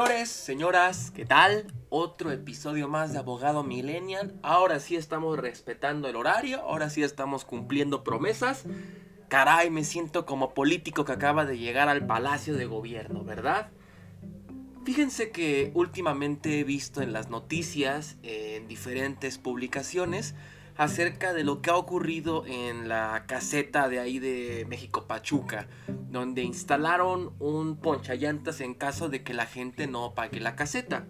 Señores, señoras, ¿qué tal? Otro episodio más de Abogado Millennial. Ahora sí estamos respetando el horario, ahora sí estamos cumpliendo promesas. Caray, me siento como político que acaba de llegar al Palacio de Gobierno, ¿verdad? Fíjense que últimamente he visto en las noticias, en diferentes publicaciones, acerca de lo que ha ocurrido en la caseta de ahí de México Pachuca, donde instalaron un ponchallantas en caso de que la gente no pague la caseta.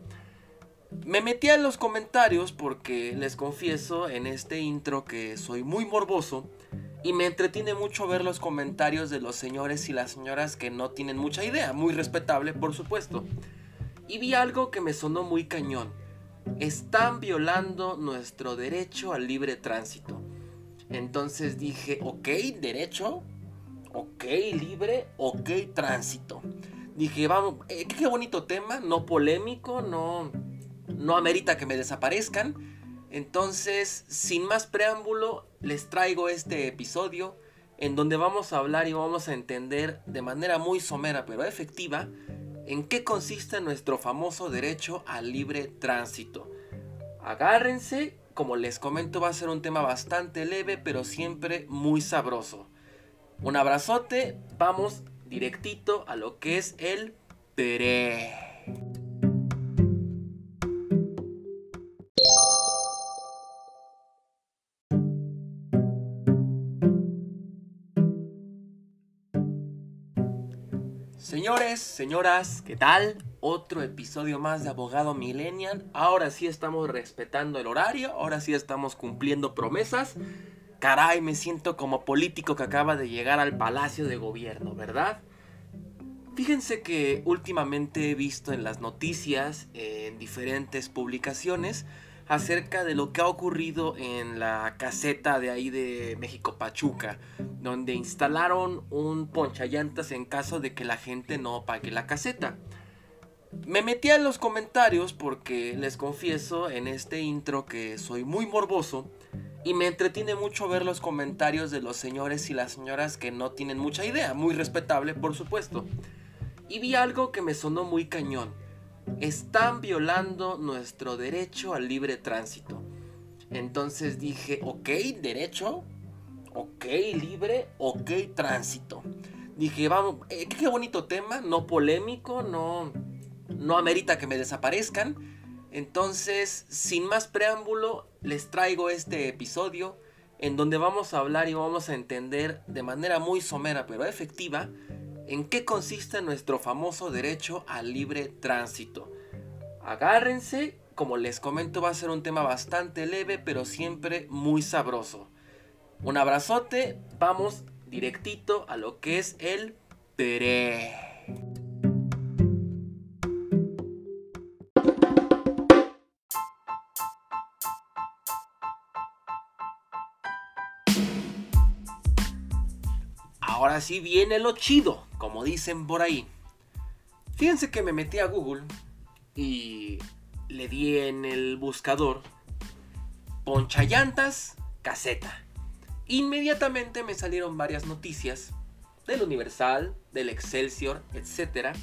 Me metí en los comentarios porque les confieso en este intro que soy muy morboso y me entretiene mucho ver los comentarios de los señores y las señoras que no tienen mucha idea, muy respetable por supuesto. Y vi algo que me sonó muy cañón están violando nuestro derecho al libre tránsito. Entonces dije, ok, derecho, ok, libre, ok, tránsito. Dije, vamos, eh, qué bonito tema, no polémico, no, no amerita que me desaparezcan. Entonces, sin más preámbulo, les traigo este episodio en donde vamos a hablar y vamos a entender de manera muy somera pero efectiva en qué consiste nuestro famoso derecho al libre tránsito. Agárrense, como les comento va a ser un tema bastante leve pero siempre muy sabroso. Un abrazote, vamos directito a lo que es el Pere. Señores, señoras, ¿qué tal? Otro episodio más de Abogado Millennial. Ahora sí estamos respetando el horario, ahora sí estamos cumpliendo promesas. Caray, me siento como político que acaba de llegar al Palacio de Gobierno, ¿verdad? Fíjense que últimamente he visto en las noticias, en diferentes publicaciones, acerca de lo que ha ocurrido en la caseta de ahí de México Pachuca, donde instalaron un ponchallantas en caso de que la gente no pague la caseta. Me metí en los comentarios porque les confieso en este intro que soy muy morboso y me entretiene mucho ver los comentarios de los señores y las señoras que no tienen mucha idea, muy respetable por supuesto. Y vi algo que me sonó muy cañón están violando nuestro derecho al libre tránsito. Entonces dije, ok, derecho, ok, libre, ok, tránsito. Dije, vamos, eh, qué bonito tema, no polémico, no, no amerita que me desaparezcan. Entonces, sin más preámbulo, les traigo este episodio en donde vamos a hablar y vamos a entender de manera muy somera pero efectiva en qué consiste nuestro famoso derecho al libre tránsito. Agárrense, como les comento va a ser un tema bastante leve pero siempre muy sabroso. Un abrazote, vamos directito a lo que es el Pere. Ahora sí viene lo chido, como dicen por ahí. Fíjense que me metí a Google y le di en el buscador ponchallantas caseta. Inmediatamente me salieron varias noticias del Universal, del Excelsior, etc.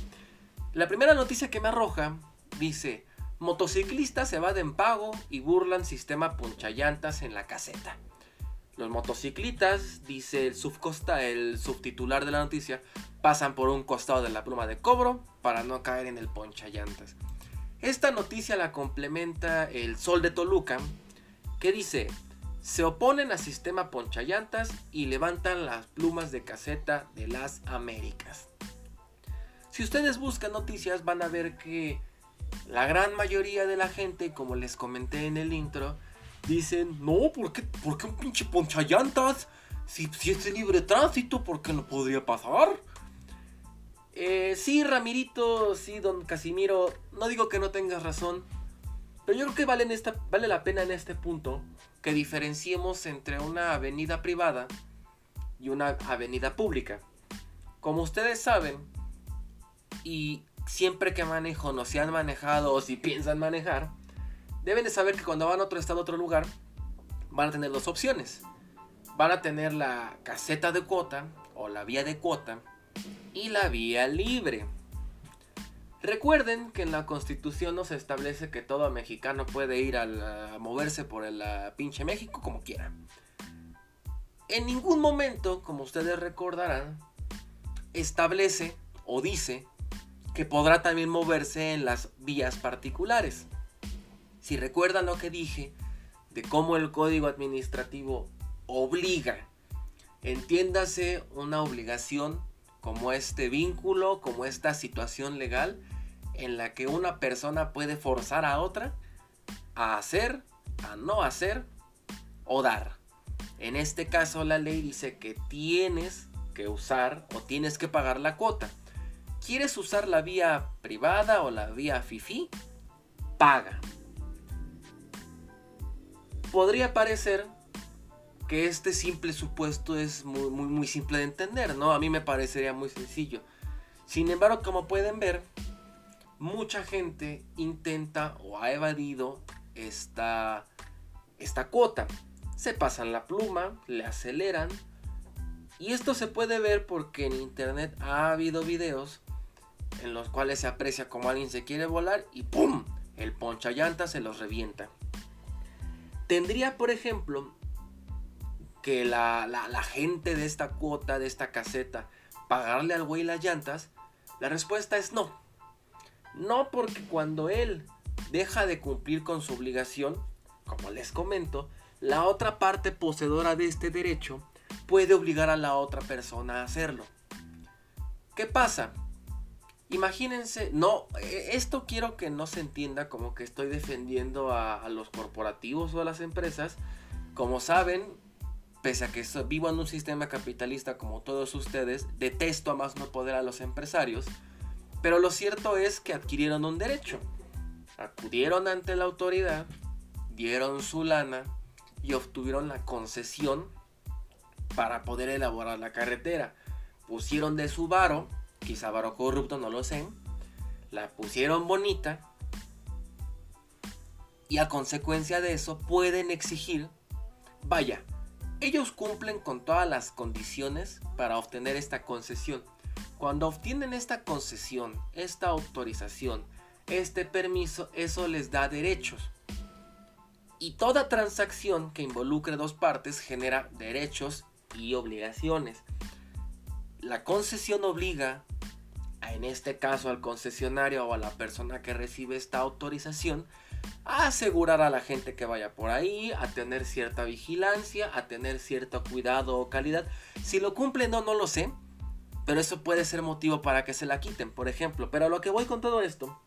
La primera noticia que me arroja dice, motociclistas se en pago y burlan sistema ponchallantas en la caseta. Los motociclistas, dice el subcosta, el subtitular de la noticia, pasan por un costado de la pluma de cobro para no caer en el ponchallantas. Esta noticia la complementa el Sol de Toluca, que dice, se oponen al sistema ponchallantas y levantan las plumas de caseta de las Américas. Si ustedes buscan noticias van a ver que la gran mayoría de la gente, como les comenté en el intro, dicen, no, ¿por qué, ¿por qué un pinche ponchallantas? Si, si es libre tránsito, ¿por qué no podría pasar? Eh, sí, Ramirito, sí, don Casimiro, no digo que no tengas razón, pero yo creo que vale, en esta, vale la pena en este punto que diferenciemos entre una avenida privada y una avenida pública. Como ustedes saben, y siempre que manejo no se han manejado o si piensan manejar, deben de saber que cuando van a otro estado, a otro lugar, van a tener dos opciones. Van a tener la caseta de cuota o la vía de cuota y la vía libre. Recuerden que en la constitución no se establece que todo mexicano puede ir a, moverse por el pinche México como quiera. En ningún momento, como ustedes recordarán, establece o dice que podrá también moverse en las vías particulares. Si recuerdan lo que dije de cómo el código administrativo obliga, entiéndase una obligación como este vínculo, como esta situación legal en la que una persona puede forzar a otra a hacer, a no hacer o dar. En este caso la ley dice que tienes que usar o tienes que pagar la cuota. ¿Quieres usar la vía privada o la vía FIFI? Paga. Podría parecer que este simple supuesto es muy, simple de entender, ¿no? A mí me parecería muy sencillo. Sin embargo, como pueden ver, mucha gente intenta o ha evadido esta, esta cuota. Se pasan la pluma, le aceleran. Y esto se puede ver porque en internet ha habido videos en los cuales se aprecia como alguien se quiere volar y ¡pum! El poncha llanta se los revienta. Tendría, por ejemplo, que la, gente de esta cuota, de esta caseta, pagarle al güey las llantas? La respuesta es no. No porque cuando él deja de cumplir con su obligación, como les comento, la otra parte poseedora de este derecho puede obligar a la otra persona a hacerlo. ¿Qué pasa? Imagínense, no, e, esto quiero que no se entienda como que estoy defendiendo a, a los corporativos o a las empresas. Como saben, pese a que vivo en un sistema capitalista como todos ustedes, detesto a más no poder a los empresarios, pero lo cierto es que adquirieron un derecho. Acudieron ante la autoridad, dieron su lana y obtuvieron la concesión para poder elaborar la carretera. Pusieron de su varo, quizá varo corrupto, no lo sé, la pusieron bonita y a consecuencia de eso pueden exigir, vaya, ellos cumplen con todas las condiciones para obtener esta concesión. Cuando obtienen esta concesión, esta autorización, este permiso, eso les da derechos. Y toda transacción que involucre dos partes genera derechos y obligaciones. La concesión obliga, en este caso al concesionario o a la persona que recibe esta autorización, a asegurar a la gente que vaya por ahí, a tener cierta vigilancia, a tener cierto cuidado o calidad. Si lo cumplen o no, no lo sé, pero eso puede ser motivo para que se la quiten, por ejemplo. Pero lo que voy con todo esto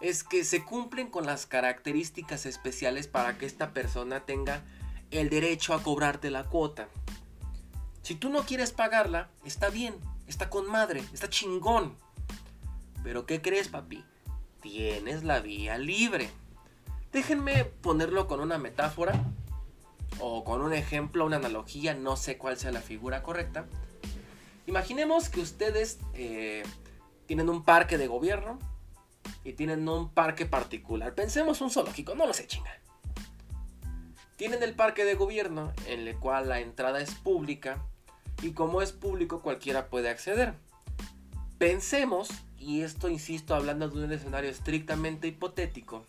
es que se cumplen con las características especiales para que esta persona tenga el derecho a cobrarte la cuota. Si tú no quieres pagarla, está bien, está con madre, está chingón. Pero ¿qué crees, papi? tienes la vía libre. Déjenme ponerlo con una metáfora o con un ejemplo, una analogía, no sé cuál sea la figura correcta. Imaginemos que ustedes eh, tienen un parque de gobierno y tienen un parque particular. Pensemos un zoológico, no lo sé, chinga. Tienen el parque de gobierno en el cual la entrada es pública y como es público cualquiera puede acceder. Pensemos y esto insisto hablando de un escenario estrictamente hipotético,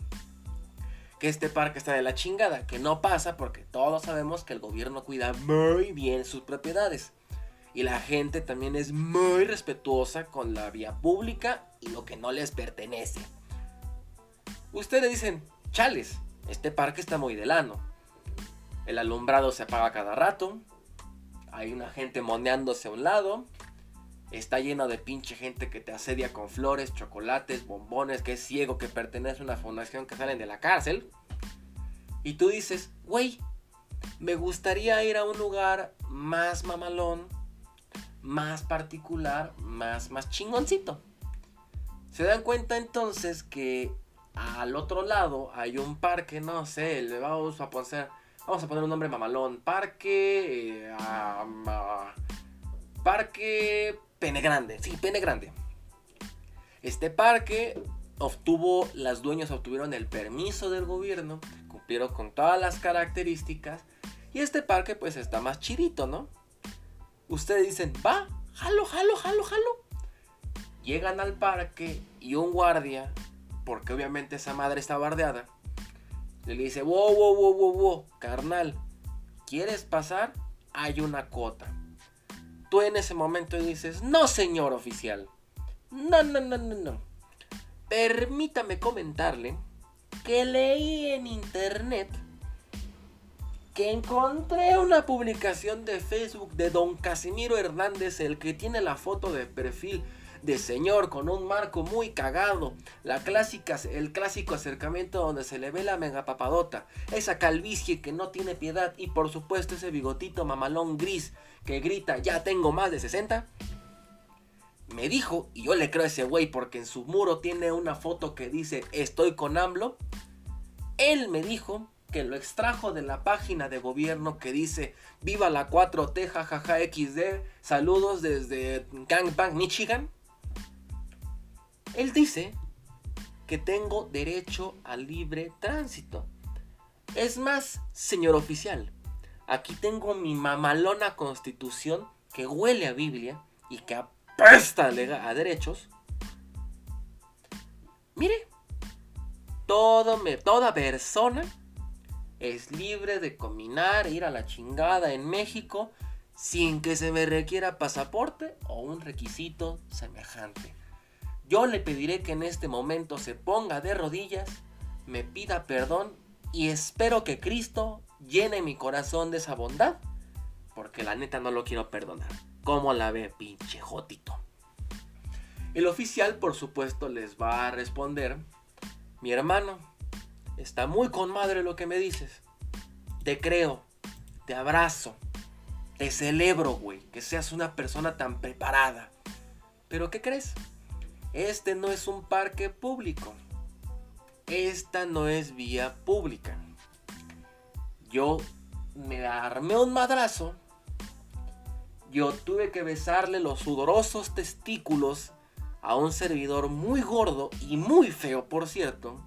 que este parque está de la chingada, que no pasa porque todos sabemos que el gobierno cuida muy bien sus propiedades. Y la gente también es muy respetuosa con la vía pública y lo que no les pertenece. Ustedes dicen, chales, este parque está muy de lano. El alumbrado se apaga cada rato. Hay una gente moneándose a un lado. Está lleno de pinche gente que te asedia con flores, chocolates, bombones, que es ciego, que pertenece a una fundación que salen de la cárcel. Y tú dices, güey, me gustaría ir a un lugar más mamalón, más particular, más, más chingoncito. Se dan cuenta entonces que al otro lado hay un parque, no sé, le vamos a poner, vamos a poner un nombre mamalón, parque, eh, parque Pene Grande, sí, Pene Grande. Este parque obtuvo, las dueñas obtuvieron el permiso del gobierno, cumplieron con todas las características y este parque pues está más chidito, ¿no? Ustedes dicen, va, jalo, jalo, jalo, jalo. Llegan al parque y un guardia, porque obviamente esa madre está bardeada, le dice, wow, wow, wow, wow, wow, carnal, ¿quieres pasar? Hay una cuota. Tú en ese momento dices, no señor oficial, no, no, no, no, no. Permítame comentarle que leí en internet que encontré una publicación de Facebook de don Casimiro Hernández, el que tiene la foto de perfil de señor con un marco muy cagado, el clásico acercamiento donde se le ve la megapapadota, esa calvicie que no tiene piedad y por supuesto ese bigotito mamalón gris que grita ya tengo más de 60. Me dijo, y yo le creo a ese güey porque en su muro tiene una foto que dice estoy con AMLO. Él me dijo que lo extrajo de la página de gobierno que dice Viva la 4T, jajaja XD, saludos desde Gangbang, Michigan. Él dice que tengo derecho a libre tránsito. Es más, señor oficial, aquí tengo mi mamalona constitución que huele a Biblia y que apesta a derechos. Mire, toda persona es libre de combinar, ir a la chingada en México sin que se me requiera pasaporte o un requisito semejante. Yo le pediré que en este momento se ponga de rodillas, me pida perdón y espero que Cristo llene mi corazón de esa bondad, porque la neta no lo quiero perdonar. ¿Cómo la ve, pinche jotito? El oficial, por supuesto, les va a responder, mi hermano, Está muy con madre lo que me dices. Te creo, te abrazo, te celebro, güey, que seas una persona tan preparada. Pero ¿qué crees? Este no es un parque público. Esta no es vía pública. Yo me armé un madrazo. Yo tuve que besarle los sudorosos testículos a un servidor muy gordo y muy feo, por cierto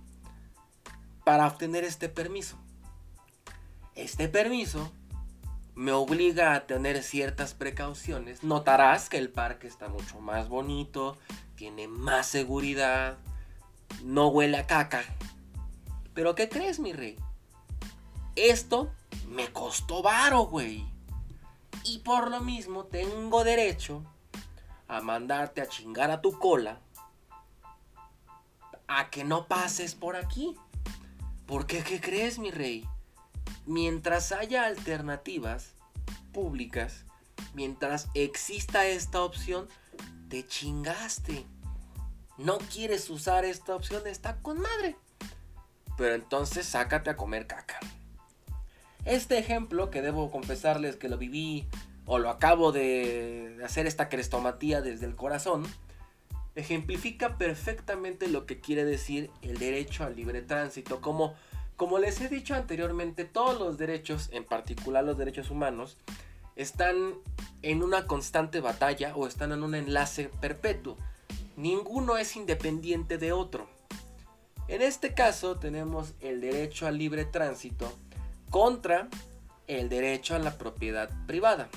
para obtener este permiso. Este permiso me obliga a tener ciertas precauciones. Notarás que el parque está mucho más bonito, tiene más seguridad, no huele a caca. Pero ¿qué crees, mi rey? Esto me costó varo, güey. Y por lo mismo tengo derecho a mandarte a chingar a tu cola a que no pases por aquí. Porque, ¿qué crees, mi rey? Mientras haya alternativas públicas, mientras exista esta opción, te chingaste. No quieres usar esta opción, está con madre. Pero entonces sácate a comer caca. Este ejemplo, que debo confesarles que lo viví o lo acabo de hacer esta crestomatía desde el corazón, ejemplifica perfectamente lo que quiere decir el derecho al libre tránsito. Como, como les he dicho anteriormente, todos los derechos, en particular los derechos humanos, están en una constante batalla o están en un enlace perpetuo. Ninguno es independiente de otro. En este caso tenemos el derecho al libre tránsito contra el derecho a la propiedad privada.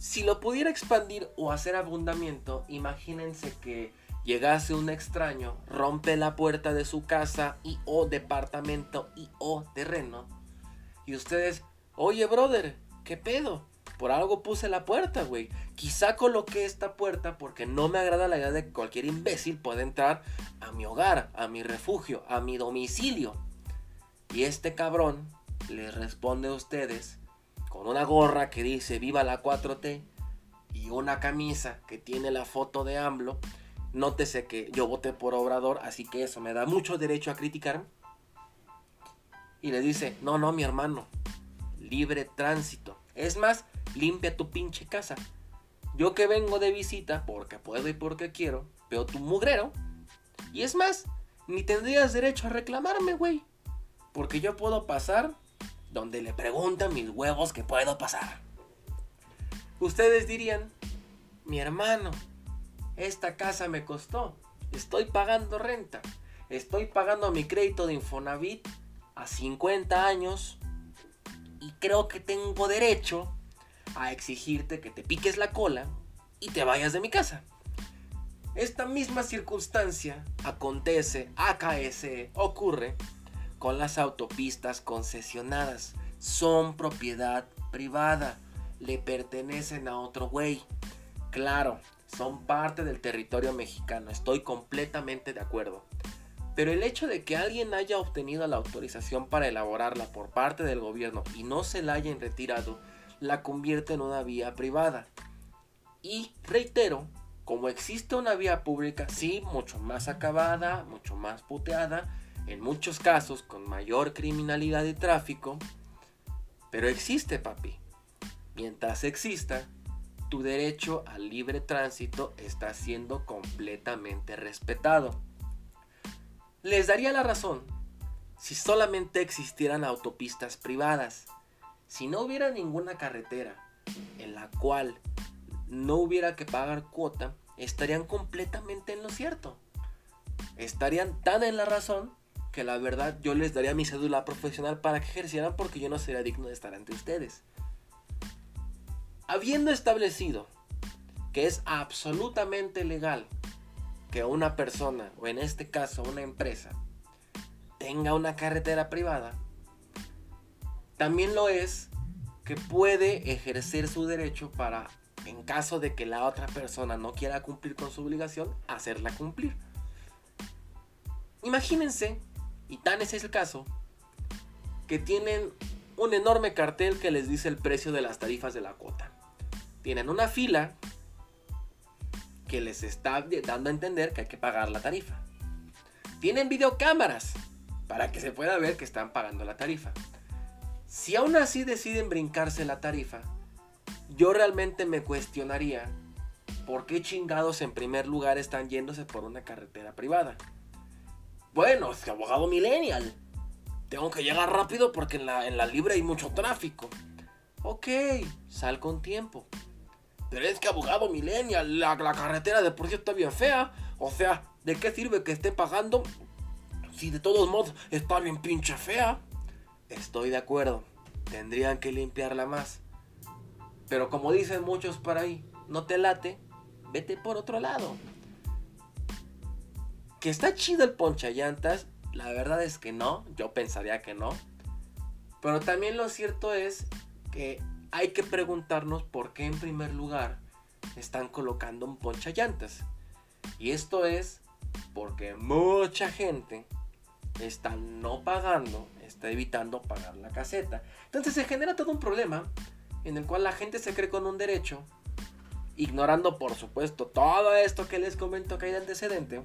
Si lo pudiera expandir o hacer abundamiento, imagínense que llegase un extraño, rompe la puerta de su casa y o departamento y o terreno. Y ustedes, oye brother, ¿qué pedo? Por algo puse la puerta, güey. Quizá coloqué esta puerta porque no me agrada la idea de que cualquier imbécil pueda entrar a mi hogar, a mi refugio, a mi domicilio. Y este cabrón les responde a ustedes con una gorra que dice Viva la 4T y una camisa que tiene la foto de AMLO, nótese que yo voté por Obrador, así que eso me da mucho derecho a criticar. Y le dice, no, no, mi hermano, libre tránsito. Es más, limpia tu pinche casa. Yo que vengo de visita, porque puedo y porque quiero, veo tu mugrero. Y es más, ni tendrías derecho a reclamarme, güey. Porque yo puedo pasar donde le preguntan mis huevos que puedo pasar. Ustedes dirían, mi hermano, esta casa me costó, estoy pagando renta, estoy pagando mi crédito de Infonavit a 50 años y creo que tengo derecho a exigirte que te piques la cola y te vayas de mi casa. Esta misma circunstancia acontece, acaece, ocurre con las autopistas concesionadas. Son propiedad privada, le pertenecen a otro güey. Claro, son parte del territorio mexicano, estoy completamente de acuerdo. Pero el hecho de que alguien haya obtenido la autorización para elaborarla por parte del gobierno y no se la hayan retirado, la convierte en una vía privada. Y reitero, como existe una vía pública, sí, mucho más acabada, mucho más puteada, en muchos casos con mayor criminalidad y tráfico, pero existe, papi. Mientras exista, tu derecho al libre tránsito está siendo completamente respetado. Les daría la razón si solamente existieran autopistas privadas, si no hubiera ninguna carretera en la cual no hubiera que pagar cuota, estarían completamente en lo cierto. Estarían tan en la razón que la verdad yo les daría mi cédula profesional para que ejercieran porque yo no sería digno de estar ante ustedes. Habiendo establecido que es absolutamente legal que una persona, o en este caso una empresa, tenga una carretera privada, también lo es que puede ejercer su derecho para en caso de que la otra persona no quiera cumplir con su obligación, hacerla cumplir. Imagínense, y tan ese es el caso, que tienen un enorme cartel que les dice el precio de las tarifas de la cuota. Tienen una fila que les está dando a entender que hay que pagar la tarifa. Tienen videocámaras para que se pueda ver que están pagando la tarifa. Si aún así deciden brincarse la tarifa, yo realmente me cuestionaría por qué chingados en primer lugar están yéndose por una carretera privada. Bueno, es que abogado millennial. Tengo que llegar rápido porque en la, en la libre hay mucho tráfico. Ok, sal con tiempo. Pero es que abogado millennial, la, la carretera de por sí está bien fea. O sea, ¿de qué sirve que esté pagando si de todos modos está bien pinche fea? Estoy de acuerdo. Tendrían que limpiarla más. Pero como dicen muchos por ahí, no te late, vete por otro lado. Que está chido el poncha llantas, la verdad es que no, yo pensaría que no. Pero también lo cierto es que hay que preguntarnos por qué en primer lugar están colocando un poncha llantas. Y esto es porque mucha gente está no pagando, está evitando pagar la caseta. Entonces se genera todo un problema en el cual la gente se cree con un derecho, ignorando por supuesto todo esto que les comento que hay de antecedente,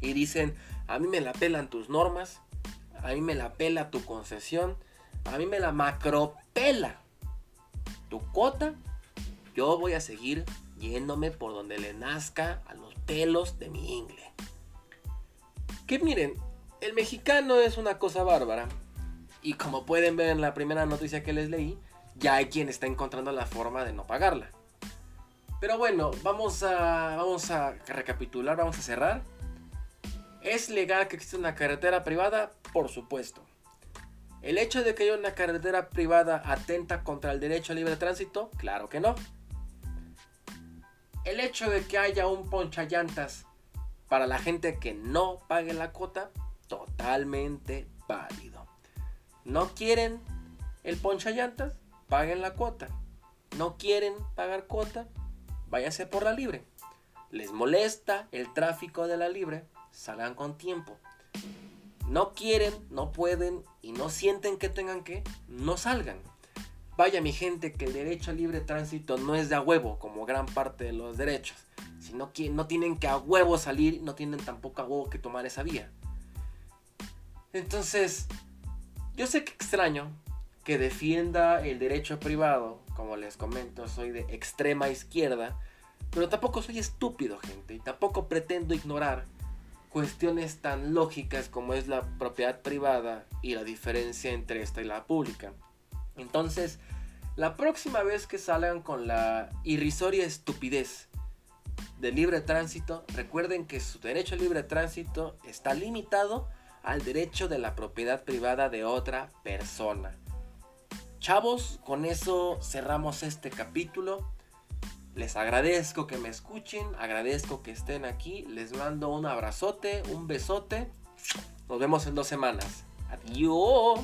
y dicen, a mí me la pelan tus normas, a mí me la pela tu concesión, a mí me la macropela tu cuota, yo voy a seguir yéndome por donde le nazca a los pelos de mi ingle. Que miren, el mexicano es una cosa bárbara. Y como pueden ver en la primera noticia que les leí, ya hay quien está encontrando la forma de no pagarla. Pero bueno, vamos a, vamos a recapitular, vamos a cerrar. ¿Es legal que exista una carretera privada? Por supuesto. ¿El hecho de que haya una carretera privada atenta contra el derecho a libre tránsito? Claro que no. ¿El hecho de que haya un ponchallantas para la gente que no pague la cuota? Totalmente válido. ¿No quieren el ponchallantas? paguen la cuota. No quieren pagar cuota, váyanse por la libre. Les molesta el tráfico de la libre, salgan con tiempo. No quieren, no pueden y no sienten que tengan que, no salgan. Vaya mi gente que el derecho a libre tránsito no es de a huevo como gran parte de los derechos. Sino que no tienen que a huevo salir, no tienen tampoco a huevo que tomar esa vía. Entonces, yo sé que extraño, que defienda el derecho privado, como les comento, soy de extrema izquierda, pero tampoco soy estúpido, gente, y tampoco pretendo ignorar cuestiones tan lógicas como es la propiedad privada y la diferencia entre esta y la pública. Entonces, la próxima vez que salgan con la irrisoria estupidez de libre tránsito, recuerden que su derecho a libre tránsito está limitado al derecho de la propiedad privada de otra persona. Chavos, con eso cerramos este capítulo. Les agradezco que me escuchen, agradezco que estén aquí. Les mando un abrazote, un besote. Nos vemos en dos semanas. Adiós.